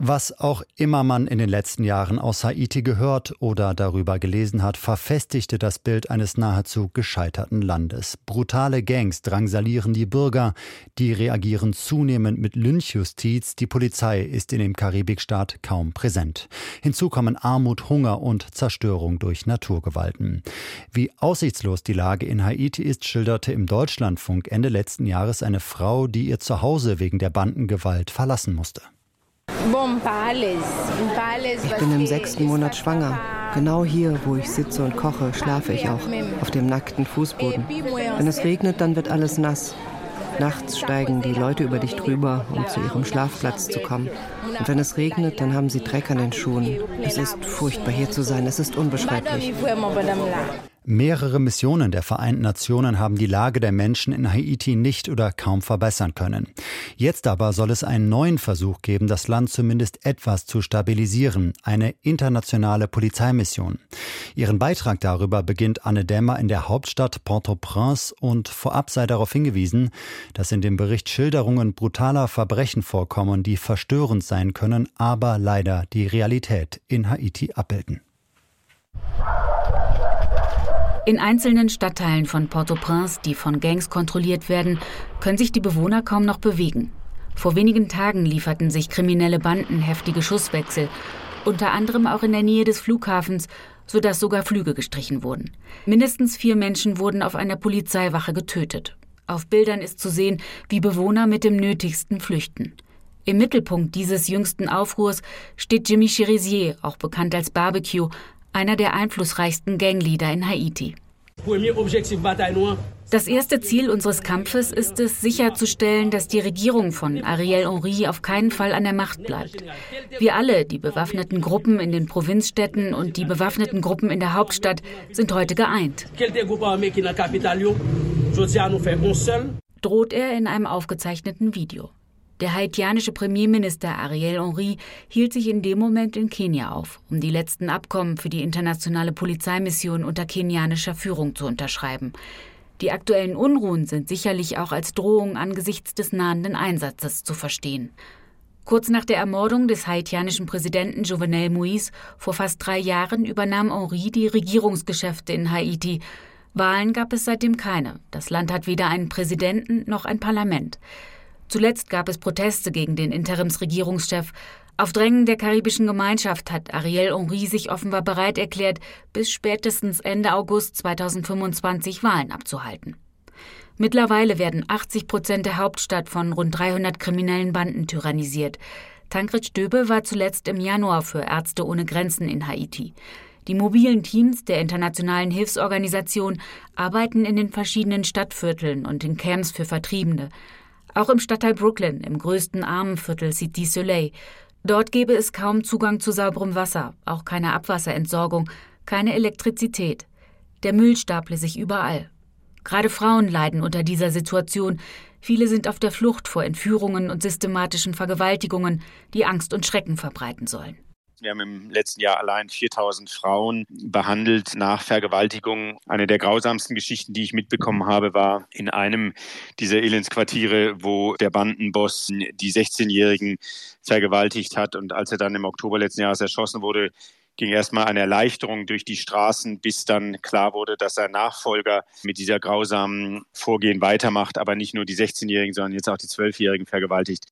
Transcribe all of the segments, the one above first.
Was auch immer man in den letzten Jahren aus Haiti gehört oder darüber gelesen hat, verfestigte das Bild eines nahezu gescheiterten Landes. Brutale Gangs drangsalieren die Bürger, die reagieren zunehmend mit Lynchjustiz, die Polizei ist in dem Karibikstaat kaum präsent. Hinzu kommen Armut, Hunger und Zerstörung durch Naturgewalten. Wie aussichtslos die Lage in Haiti ist, schilderte im Deutschlandfunk Ende letzten Jahres eine Frau, die ihr Zuhause wegen der Bandengewalt verlassen musste. Ich bin im sechsten Monat schwanger. Genau hier, wo ich sitze und koche, schlafe ich auch, auf dem nackten Fußboden. Wenn es regnet, dann wird alles nass. Nachts steigen die Leute über dich drüber, um zu ihrem Schlafplatz zu kommen. Und wenn es regnet, dann haben sie Dreck an den Schuhen. Es ist furchtbar hier zu sein, es ist unbeschreiblich. Mehrere Missionen der Vereinten Nationen haben die Lage der Menschen in Haiti nicht oder kaum verbessern können. Jetzt aber soll es einen neuen Versuch geben, das Land zumindest etwas zu stabilisieren, eine internationale Polizeimission. Ihren Beitrag darüber beginnt Anne Dämmer in der Hauptstadt Port-au-Prince und vorab sei darauf hingewiesen, dass in dem Bericht Schilderungen brutaler Verbrechen vorkommen, die verstörend sein können, aber leider die Realität in Haiti abbilden. In einzelnen Stadtteilen von Port-au-Prince, die von Gangs kontrolliert werden, können sich die Bewohner kaum noch bewegen. Vor wenigen Tagen lieferten sich kriminelle Banden heftige Schusswechsel, unter anderem auch in der Nähe des Flughafens, sodass sogar Flüge gestrichen wurden. Mindestens vier Menschen wurden auf einer Polizeiwache getötet. Auf Bildern ist zu sehen, wie Bewohner mit dem Nötigsten flüchten. Im Mittelpunkt dieses jüngsten Aufruhrs steht Jimmy Cherizier, auch bekannt als Barbecue, einer der einflussreichsten Gangleader in Haiti. Das erste Ziel unseres Kampfes ist es, sicherzustellen, dass die Regierung von Ariel Henry auf keinen Fall an der Macht bleibt. Wir alle, die bewaffneten Gruppen in den Provinzstädten und die bewaffneten Gruppen in der Hauptstadt, sind heute geeint. Droht er in einem aufgezeichneten Video. Der haitianische Premierminister Ariel Henry hielt sich in dem Moment in Kenia auf, um die letzten Abkommen für die internationale Polizeimission unter kenianischer Führung zu unterschreiben. Die aktuellen Unruhen sind sicherlich auch als Drohung angesichts des nahenden Einsatzes zu verstehen. Kurz nach der Ermordung des haitianischen Präsidenten Jovenel Moïse vor fast drei Jahren übernahm Henri die Regierungsgeschäfte in Haiti. Wahlen gab es seitdem keine. Das Land hat weder einen Präsidenten noch ein Parlament. Zuletzt gab es Proteste gegen den Interimsregierungschef. Auf Drängen der karibischen Gemeinschaft hat Ariel Henry sich offenbar bereit erklärt, bis spätestens Ende August 2025 Wahlen abzuhalten. Mittlerweile werden 80 Prozent der Hauptstadt von rund 300 kriminellen Banden tyrannisiert. Tankred Stöbe war zuletzt im Januar für Ärzte ohne Grenzen in Haiti. Die mobilen Teams der internationalen Hilfsorganisation arbeiten in den verschiedenen Stadtvierteln und in Camps für Vertriebene. Auch im Stadtteil Brooklyn, im größten Armenviertel City Soleil. Dort gäbe es kaum Zugang zu sauberem Wasser, auch keine Abwasserentsorgung, keine Elektrizität. Der Müll staple sich überall. Gerade Frauen leiden unter dieser Situation. Viele sind auf der Flucht vor Entführungen und systematischen Vergewaltigungen, die Angst und Schrecken verbreiten sollen. Wir haben im letzten Jahr allein 4000 Frauen behandelt nach Vergewaltigung. Eine der grausamsten Geschichten, die ich mitbekommen habe, war in einem dieser Elendsquartiere, wo der Bandenboss die 16-Jährigen vergewaltigt hat. Und als er dann im Oktober letzten Jahres erschossen wurde, ging erstmal eine Erleichterung durch die Straßen, bis dann klar wurde, dass sein Nachfolger mit dieser grausamen Vorgehen weitermacht, aber nicht nur die 16-Jährigen, sondern jetzt auch die 12-Jährigen vergewaltigt.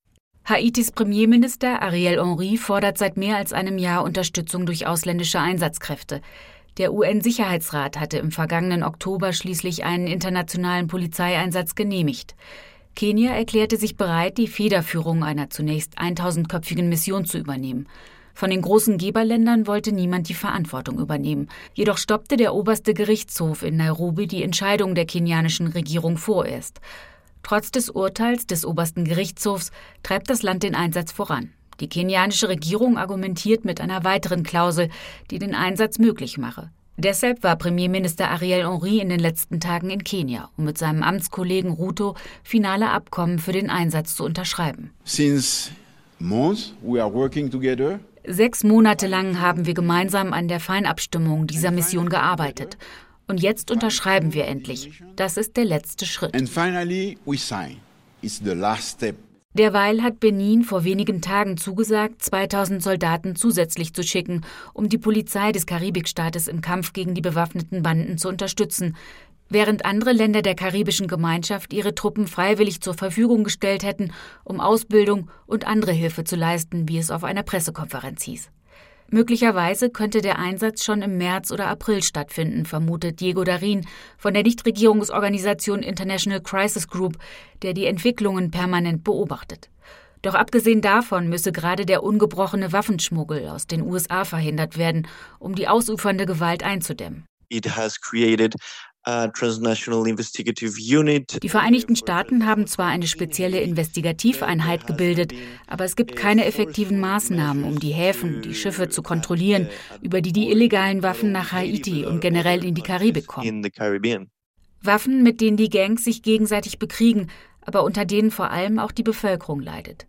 Haitis Premierminister Ariel Henry fordert seit mehr als einem Jahr Unterstützung durch ausländische Einsatzkräfte. Der UN-Sicherheitsrat hatte im vergangenen Oktober schließlich einen internationalen Polizeieinsatz genehmigt. Kenia erklärte sich bereit, die Federführung einer zunächst 1000-köpfigen Mission zu übernehmen. Von den großen Geberländern wollte niemand die Verantwortung übernehmen. Jedoch stoppte der oberste Gerichtshof in Nairobi die Entscheidung der kenianischen Regierung vorerst. Trotz des Urteils des obersten Gerichtshofs treibt das Land den Einsatz voran. Die kenianische Regierung argumentiert mit einer weiteren Klausel, die den Einsatz möglich mache. Deshalb war Premierminister Ariel Henry in den letzten Tagen in Kenia, um mit seinem Amtskollegen Ruto finale Abkommen für den Einsatz zu unterschreiben. Sechs Monate lang haben wir gemeinsam an der Feinabstimmung dieser Mission gearbeitet und jetzt unterschreiben wir endlich. Das ist der letzte Schritt. Derweil hat Benin vor wenigen Tagen zugesagt, 2000 Soldaten zusätzlich zu schicken, um die Polizei des Karibikstaates im Kampf gegen die bewaffneten Banden zu unterstützen, während andere Länder der karibischen Gemeinschaft ihre Truppen freiwillig zur Verfügung gestellt hätten, um Ausbildung und andere Hilfe zu leisten, wie es auf einer Pressekonferenz hieß. Möglicherweise könnte der Einsatz schon im März oder April stattfinden, vermutet Diego Darin von der Nichtregierungsorganisation International Crisis Group, der die Entwicklungen permanent beobachtet. Doch abgesehen davon müsse gerade der ungebrochene Waffenschmuggel aus den USA verhindert werden, um die ausufernde Gewalt einzudämmen. It has created die Vereinigten Staaten haben zwar eine spezielle Investigativeinheit gebildet, aber es gibt keine effektiven Maßnahmen, um die Häfen, die Schiffe zu kontrollieren, über die die illegalen Waffen nach Haiti und generell in die Karibik kommen. Waffen, mit denen die Gangs sich gegenseitig bekriegen, aber unter denen vor allem auch die Bevölkerung leidet.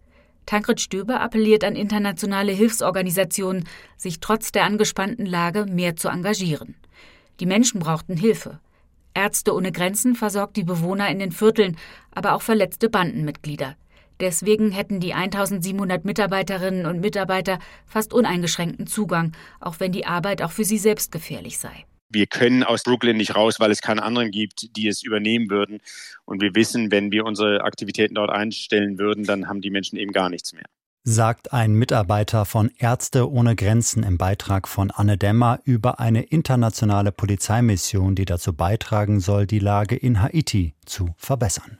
Tankred Stöber appelliert an internationale Hilfsorganisationen, sich trotz der angespannten Lage mehr zu engagieren. Die Menschen brauchten Hilfe. Ärzte ohne Grenzen versorgt die Bewohner in den Vierteln, aber auch verletzte Bandenmitglieder. Deswegen hätten die 1700 Mitarbeiterinnen und Mitarbeiter fast uneingeschränkten Zugang, auch wenn die Arbeit auch für sie selbst gefährlich sei. Wir können aus Brooklyn nicht raus, weil es keine anderen gibt, die es übernehmen würden. Und wir wissen, wenn wir unsere Aktivitäten dort einstellen würden, dann haben die Menschen eben gar nichts mehr sagt ein Mitarbeiter von Ärzte ohne Grenzen im Beitrag von Anne Dämmer über eine internationale Polizeimission, die dazu beitragen soll, die Lage in Haiti zu verbessern.